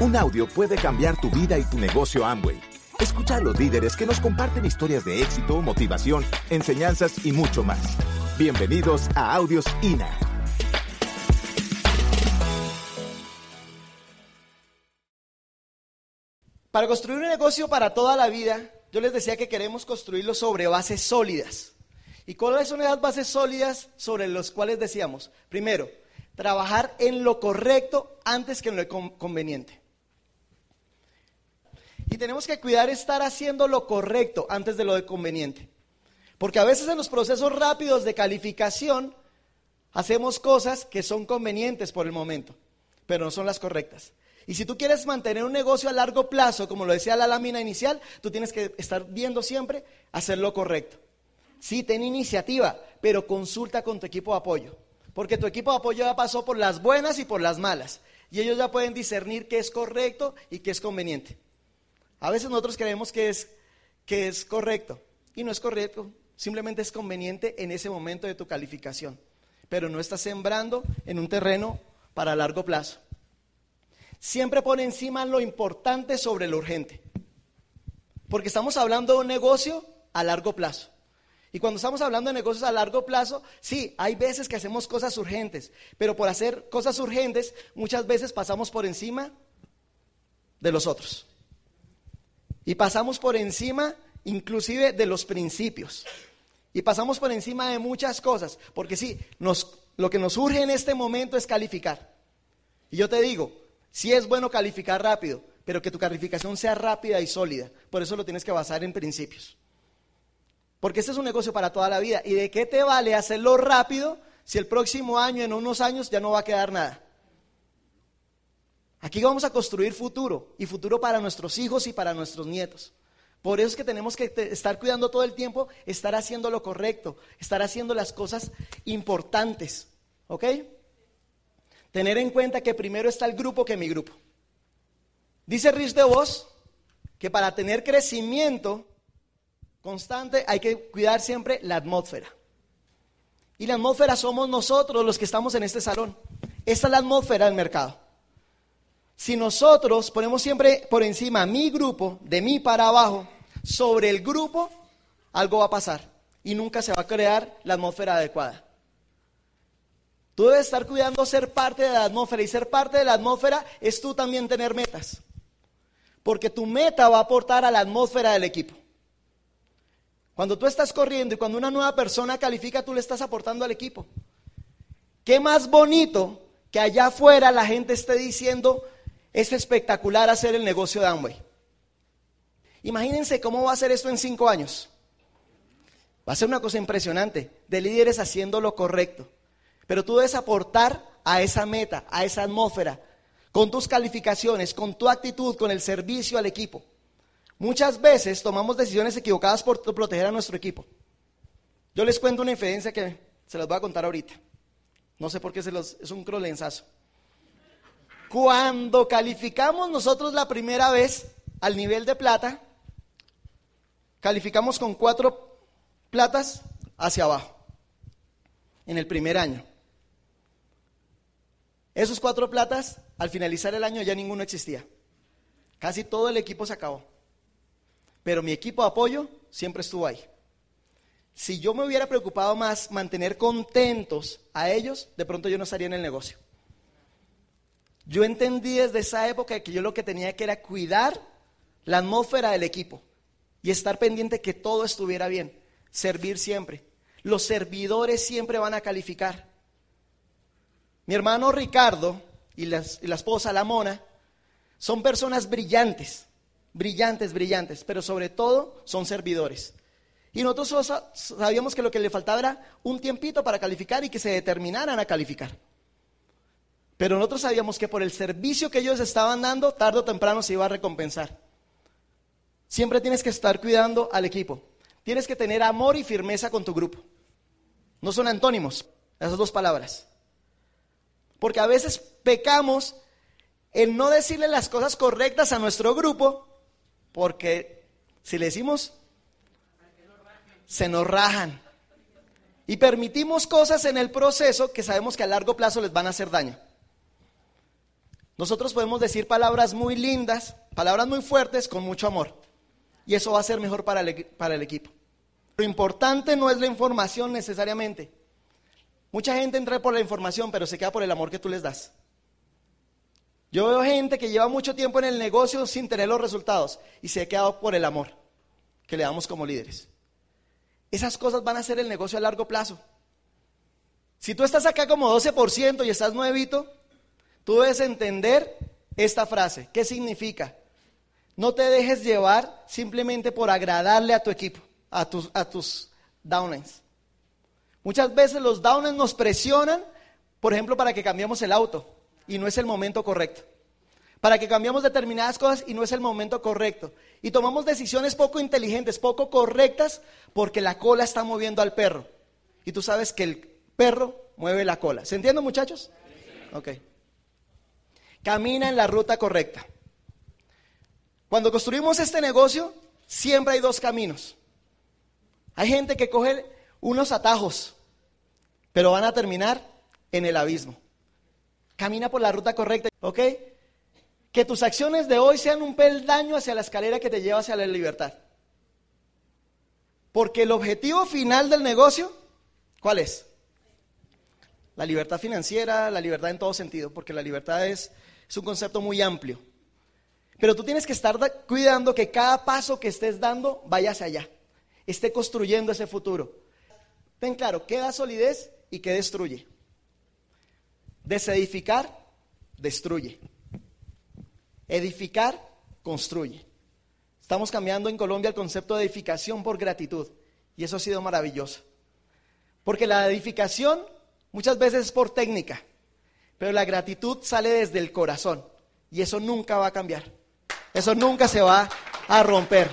Un audio puede cambiar tu vida y tu negocio Amway. Escucha a los líderes que nos comparten historias de éxito, motivación, enseñanzas y mucho más. Bienvenidos a Audios INA. Para construir un negocio para toda la vida, yo les decía que queremos construirlo sobre bases sólidas. ¿Y cuáles son esas bases sólidas sobre las cuales decíamos? Primero, trabajar en lo correcto antes que en lo conveniente. Tenemos que cuidar estar haciendo lo correcto antes de lo conveniente. Porque a veces en los procesos rápidos de calificación hacemos cosas que son convenientes por el momento, pero no son las correctas. Y si tú quieres mantener un negocio a largo plazo, como lo decía la lámina inicial, tú tienes que estar viendo siempre hacer lo correcto. Sí, ten iniciativa, pero consulta con tu equipo de apoyo. Porque tu equipo de apoyo ya pasó por las buenas y por las malas. Y ellos ya pueden discernir qué es correcto y qué es conveniente. A veces nosotros creemos que es, que es correcto y no es correcto. Simplemente es conveniente en ese momento de tu calificación. Pero no estás sembrando en un terreno para largo plazo. Siempre pone encima lo importante sobre lo urgente. Porque estamos hablando de un negocio a largo plazo. Y cuando estamos hablando de negocios a largo plazo, sí, hay veces que hacemos cosas urgentes, pero por hacer cosas urgentes muchas veces pasamos por encima de los otros. Y pasamos por encima inclusive de los principios. Y pasamos por encima de muchas cosas, porque sí, nos, lo que nos urge en este momento es calificar. Y yo te digo, sí es bueno calificar rápido, pero que tu calificación sea rápida y sólida. Por eso lo tienes que basar en principios. Porque este es un negocio para toda la vida. ¿Y de qué te vale hacerlo rápido si el próximo año, en unos años, ya no va a quedar nada? Aquí vamos a construir futuro y futuro para nuestros hijos y para nuestros nietos. Por eso es que tenemos que estar cuidando todo el tiempo, estar haciendo lo correcto, estar haciendo las cosas importantes. ¿Ok? Tener en cuenta que primero está el grupo que mi grupo. Dice Rich de Vos que para tener crecimiento constante, hay que cuidar siempre la atmósfera. Y la atmósfera somos nosotros los que estamos en este salón. Esta es la atmósfera del mercado. Si nosotros ponemos siempre por encima mi grupo, de mí para abajo, sobre el grupo, algo va a pasar y nunca se va a crear la atmósfera adecuada. Tú debes estar cuidando ser parte de la atmósfera y ser parte de la atmósfera es tú también tener metas. Porque tu meta va a aportar a la atmósfera del equipo. Cuando tú estás corriendo y cuando una nueva persona califica, tú le estás aportando al equipo. ¿Qué más bonito que allá afuera la gente esté diciendo, es espectacular hacer el negocio de Amway? Imagínense cómo va a ser esto en cinco años. Va a ser una cosa impresionante, de líderes haciendo lo correcto. Pero tú debes aportar a esa meta, a esa atmósfera, con tus calificaciones, con tu actitud, con el servicio al equipo. Muchas veces tomamos decisiones equivocadas por proteger a nuestro equipo. Yo les cuento una infidencia que se las voy a contar ahorita. No sé por qué se los, es un crolensazo. Cuando calificamos nosotros la primera vez al nivel de plata, calificamos con cuatro platas hacia abajo en el primer año. Esos cuatro platas, al finalizar el año ya ninguno existía. Casi todo el equipo se acabó. Pero mi equipo de apoyo siempre estuvo ahí. Si yo me hubiera preocupado más mantener contentos a ellos, de pronto yo no estaría en el negocio. Yo entendí desde esa época que yo lo que tenía que era cuidar la atmósfera del equipo y estar pendiente que todo estuviera bien, servir siempre. Los servidores siempre van a calificar. Mi hermano Ricardo y y la esposa, la Mona, son personas brillantes brillantes, brillantes, pero sobre todo son servidores. Y nosotros sabíamos que lo que le faltaba era un tiempito para calificar y que se determinaran a calificar. Pero nosotros sabíamos que por el servicio que ellos estaban dando, tarde o temprano se iba a recompensar. Siempre tienes que estar cuidando al equipo. Tienes que tener amor y firmeza con tu grupo. No son antónimos, esas dos palabras. Porque a veces pecamos en no decirle las cosas correctas a nuestro grupo porque si le decimos, se nos rajan. Y permitimos cosas en el proceso que sabemos que a largo plazo les van a hacer daño. Nosotros podemos decir palabras muy lindas, palabras muy fuertes con mucho amor. Y eso va a ser mejor para el, equipo. Lo importante no es la información necesariamente. Mucha gente entra por la información, pero se queda por el amor que tú les das. Yo veo gente que lleva mucho tiempo en el negocio sin tener los resultados y se ha quedado por el amor que le damos como líderes. Esas cosas van a ser el negocio a largo plazo. Si tú estás acá como 12% y estás nuevito, tú debes entender esta frase. ¿Qué significa? No te dejes llevar simplemente por agradarle a tu equipo, a tus, a tus downlines. Muchas veces los downlines nos presionan, por ejemplo, para que cambiemos el auto y no es el momento correcto. Para que cambiemos determinadas cosas y no es el momento correcto. Y tomamos decisiones poco inteligentes, poco correctas, porque la cola está moviendo al perro. Y tú sabes que el perro mueve la cola. ¿Se entiende, muchachos? Ok. Camina en la ruta correcta. Cuando construimos este negocio, siempre hay dos caminos. Hay gente que coge unos atajos, pero van a terminar en el abismo. Camina por la ruta correcta, ¿ok? Que tus acciones de hoy sean un peldaño hacia la escalera que te lleva hacia la libertad. Porque el objetivo final del negocio, ¿cuál es? La libertad financiera, la libertad en todo sentido, porque la libertad es, es un concepto muy amplio. Pero tú tienes que estar cuidando que cada paso que estés dando vaya hacia allá, esté construyendo ese futuro. Ten claro, ¿qué da solidez y qué destruye? Desedificar, destruye. Edificar, construye. Estamos cambiando en Colombia el concepto de edificación por gratitud. Y eso ha sido maravilloso. Porque la edificación muchas veces es por técnica. Pero la gratitud sale desde el corazón. Y eso nunca va a cambiar. Eso nunca se va a romper.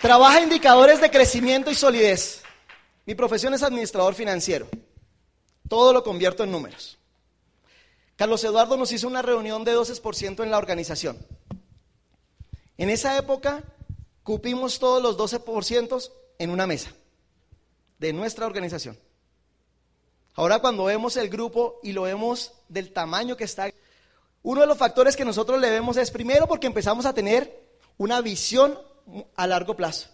Trabaja indicadores de crecimiento y solidez. Mi profesión es administrador financiero. Todo lo convierto en números. Carlos Eduardo nos hizo una reunión de 12% en la organización. En esa época cupimos todos los 12% en una mesa de nuestra organización. Ahora cuando vemos el grupo y lo vemos del tamaño que está, uno de los factores que nosotros le vemos es primero porque empezamos a tener una visión a largo plazo.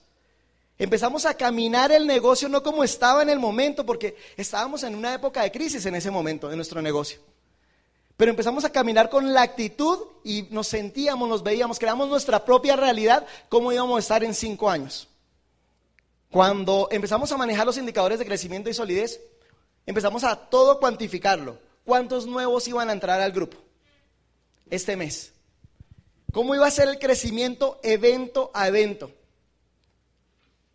Empezamos a caminar el negocio no como estaba en el momento, porque estábamos en una época de crisis en ese momento de nuestro negocio. Pero empezamos a caminar con la actitud y nos sentíamos, nos veíamos, creamos nuestra propia realidad, cómo íbamos a estar en cinco años. Cuando empezamos a manejar los indicadores de crecimiento y solidez, empezamos a todo cuantificarlo. ¿Cuántos nuevos iban a entrar al grupo este mes? ¿Cómo iba a ser el crecimiento evento a evento?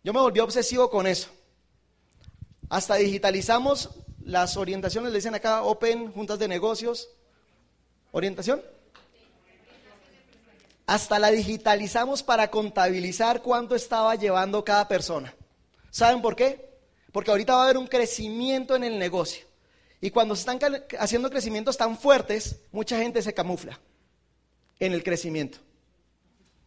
Yo me volví obsesivo con eso. Hasta digitalizamos las orientaciones, le dicen acá Open, juntas de negocios. ¿Orientación? Hasta la digitalizamos para contabilizar cuánto estaba llevando cada persona. ¿Saben por qué? Porque ahorita va a haber un crecimiento en el negocio. Y cuando se están haciendo crecimientos tan fuertes, mucha gente se camufla en el crecimiento.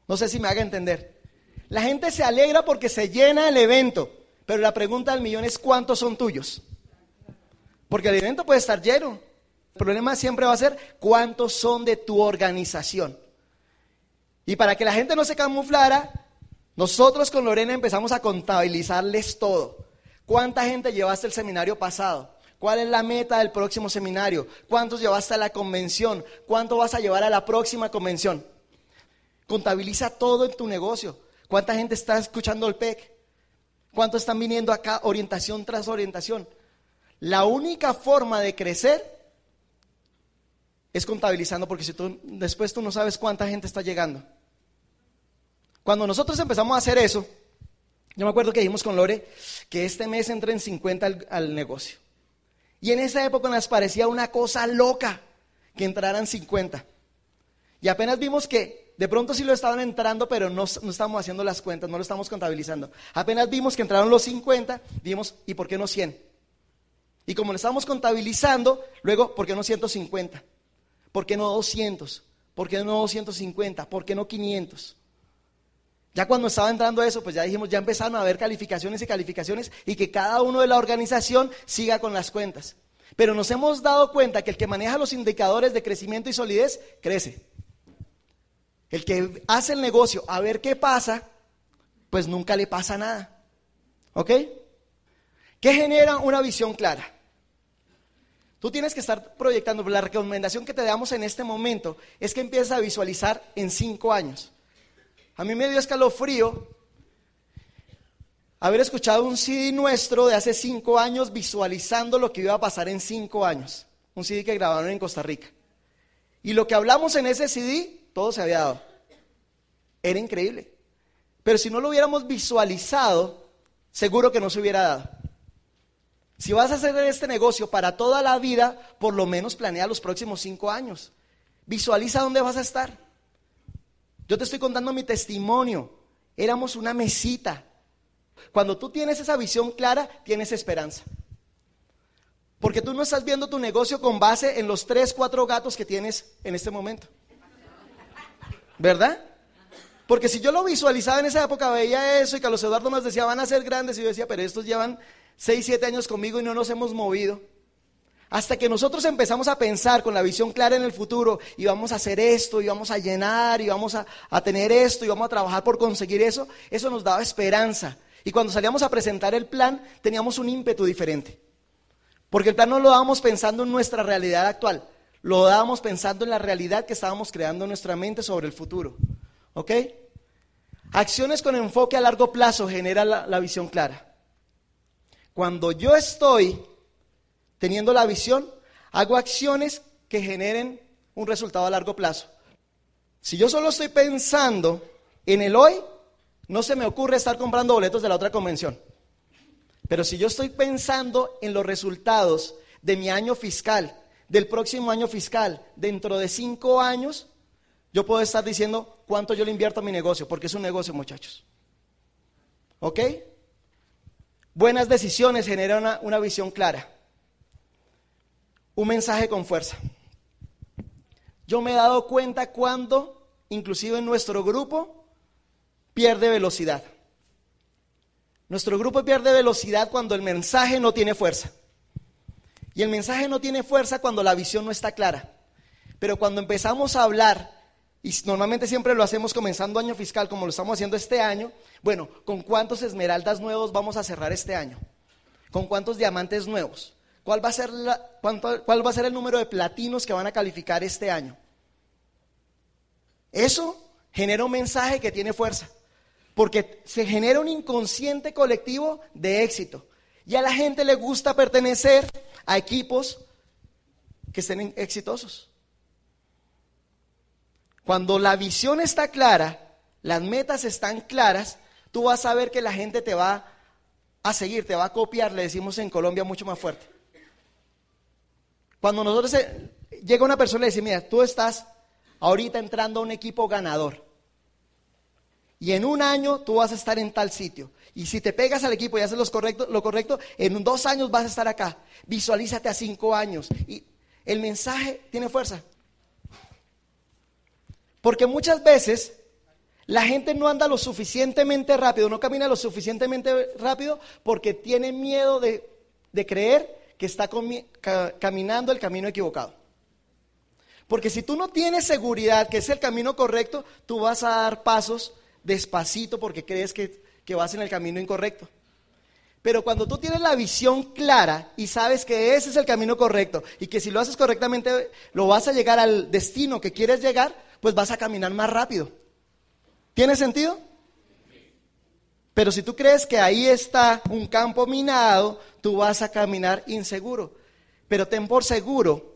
No sé si me haga entender. La gente se alegra porque se llena el evento, pero la pregunta del millón es ¿cuántos son tuyos? Porque el evento puede estar lleno. El problema siempre va a ser cuántos son de tu organización. Y para que la gente no se camuflara, nosotros con Lorena empezamos a contabilizarles todo. ¿Cuánta gente llevaste el seminario pasado? ¿Cuál es la meta del próximo seminario? ¿Cuántos llevaste a la convención? ¿Cuánto vas a llevar a la próxima convención? Contabiliza todo en tu negocio. ¿Cuánta gente está escuchando el PEC? ¿Cuántos están viniendo acá orientación tras orientación? La única forma de crecer es contabilizando, porque si tú después tú no sabes cuánta gente está llegando. Cuando nosotros empezamos a hacer eso, yo me acuerdo que dijimos con Lore que este mes entra en 50 al, negocio. Y en esa época nos parecía una cosa loca que entraran 50. Y apenas vimos que de pronto sí lo estaban entrando, pero no, no estamos haciendo las cuentas, no lo estamos contabilizando. Apenas vimos que entraron los 50, vimos, ¿y por qué no 100? Y como lo estábamos contabilizando, luego, ¿por qué no 150? ¿Por qué no 200? ¿Por qué no 250? ¿Por qué no 500? Ya cuando estaba entrando eso, pues ya dijimos, ya empezaron a haber calificaciones y calificaciones y que cada uno de la organización siga con las cuentas. Pero nos hemos dado cuenta que el que maneja los indicadores de crecimiento y solidez crece. El que hace el negocio a ver qué pasa, pues nunca le pasa nada. ¿Ok? ¿Qué genera una visión clara? Tú tienes que estar proyectando. La recomendación que te damos en este momento es que empieces a visualizar en cinco años. A mí me dio escalofrío haber escuchado un CD nuestro de hace cinco años visualizando lo que iba a pasar en cinco años. Un CD que grabaron en Costa Rica. Y lo que hablamos en ese CD, todo se había dado. Era increíble. Pero si no lo hubiéramos visualizado, seguro que no se hubiera dado. Si vas a hacer este negocio para toda la vida, por lo menos planea los próximos cinco años. Visualiza dónde vas a estar. Yo te estoy contando mi testimonio. Éramos una mesita. Cuando tú tienes esa visión clara, tienes esperanza. Porque tú no estás viendo tu negocio con base en los tres, cuatro gatos que tienes en este momento. ¿Verdad? Porque si yo lo visualizaba en esa época, veía eso y Carlos Eduardo nos decía, van a ser grandes, y yo decía, pero estos llevan seis, siete años conmigo y no nos hemos movido. Hasta que nosotros empezamos a pensar con la visión clara en el futuro y vamos a hacer esto y vamos a llenar y vamos a, tener esto y vamos a trabajar por conseguir eso, eso nos daba esperanza. Y cuando salíamos a presentar el plan teníamos un ímpetu diferente. Porque el plan no lo dábamos pensando en nuestra realidad actual, lo dábamos pensando en la realidad que estábamos creando en nuestra mente sobre el futuro. ¿Ok? Acciones con enfoque a largo plazo genera la visión clara. Cuando yo estoy teniendo la visión, hago acciones que generen un resultado a largo plazo. Si yo solo estoy pensando en el hoy, no se me ocurre estar comprando boletos de la otra convención. Pero si yo estoy pensando en los resultados de mi año fiscal, del próximo año fiscal, dentro de cinco años, yo puedo estar diciendo cuánto yo le invierto a mi negocio, porque es un negocio, muchachos. ¿Ok? Buenas decisiones generan una, visión clara. Un mensaje con fuerza. Yo me he dado cuenta cuando, inclusive en nuestro grupo, pierde velocidad. Nuestro grupo pierde velocidad cuando el mensaje no tiene fuerza. Y el mensaje no tiene fuerza cuando la visión no está clara. Pero cuando empezamos a hablar, y normalmente siempre lo hacemos comenzando año fiscal, como lo estamos haciendo este año, bueno, ¿con cuántos esmeraldas nuevos vamos a cerrar este año? ¿Con cuántos diamantes nuevos? ¿Cuál va, a ser ¿Cuál va a ser el número de platinos que van a calificar este año? Eso genera un mensaje que tiene fuerza, porque se genera un inconsciente colectivo de éxito. Y a la gente le gusta pertenecer a equipos que estén exitosos. Cuando la visión está clara, las metas están claras, tú vas a ver que la gente te va a seguir, te va a copiar, le decimos en Colombia mucho más fuerte. Cuando nosotros llega una persona y dice, mira, tú estás ahorita entrando a un equipo ganador. Y en un año tú vas a estar en tal sitio. Y si te pegas al equipo y haces lo correcto, lo correcto, en dos años vas a estar acá. Visualízate a cinco años. Y el mensaje tiene fuerza. Porque muchas veces la gente no anda lo suficientemente rápido, no camina lo suficientemente rápido porque tiene miedo de, creer que está caminando el camino equivocado. Porque si tú no tienes seguridad que es el camino correcto, tú vas a dar pasos despacito porque crees que, que vas en el camino incorrecto. Pero cuando tú tienes la visión clara y sabes que ese es el camino correcto y que si lo haces correctamente lo vas a llegar al destino que quieres llegar, pues vas a caminar más rápido. ¿Tiene sentido? Pero si tú crees que ahí está un campo minado, tú vas a caminar inseguro. Pero ten por seguro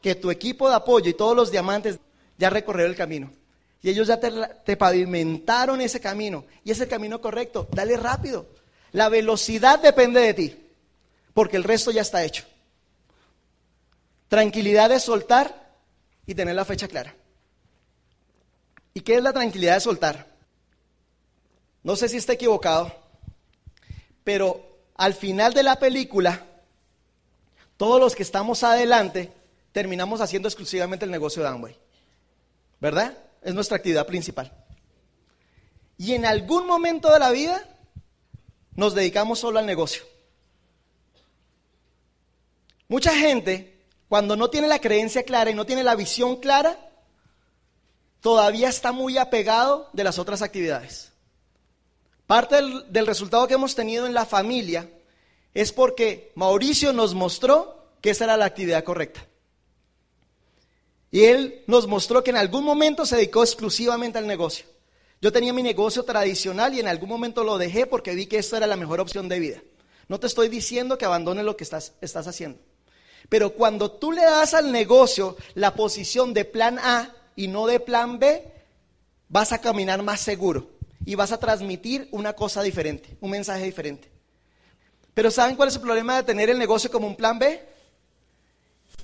que tu equipo de apoyo y todos los diamantes ya recorrieron el camino. Y ellos ya te, pavimentaron ese camino. Y ese camino correcto. Dale rápido. La velocidad depende de ti. Porque el resto ya está hecho. Tranquilidad es soltar y tener la fecha clara. ¿Y qué es la tranquilidad de soltar? No sé si está equivocado, pero al final de la película, todos los que estamos adelante terminamos haciendo exclusivamente el negocio de Amway. ¿Verdad? Es nuestra actividad principal. Y en algún momento de la vida nos dedicamos solo al negocio. Mucha gente, cuando no tiene la creencia clara y no tiene la visión clara, todavía está muy apegado de las otras actividades. Parte del, resultado que hemos tenido en la familia es porque Mauricio nos mostró que esa era la actividad correcta. Y él nos mostró que en algún momento se dedicó exclusivamente al negocio. Yo tenía mi negocio tradicional y en algún momento lo dejé porque vi que esta era la mejor opción de vida. No te estoy diciendo que abandones lo que estás haciendo. Pero cuando tú le das al negocio la posición de plan A y no de plan B, vas a caminar más seguro y vas a transmitir una cosa diferente, un mensaje diferente. Pero ¿saben cuál es el problema de tener el negocio como un plan B?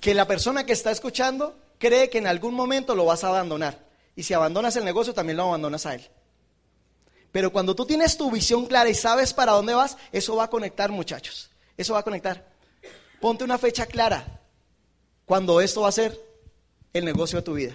Que la persona que está escuchando cree que en algún momento lo vas a abandonar. Y si abandonas el negocio, también lo abandonas a él. Pero cuando tú tienes tu visión clara y sabes para dónde vas, eso va a conectar, muchachos. Eso va a conectar. Ponte una fecha clara cuando esto va a ser el negocio de tu vida.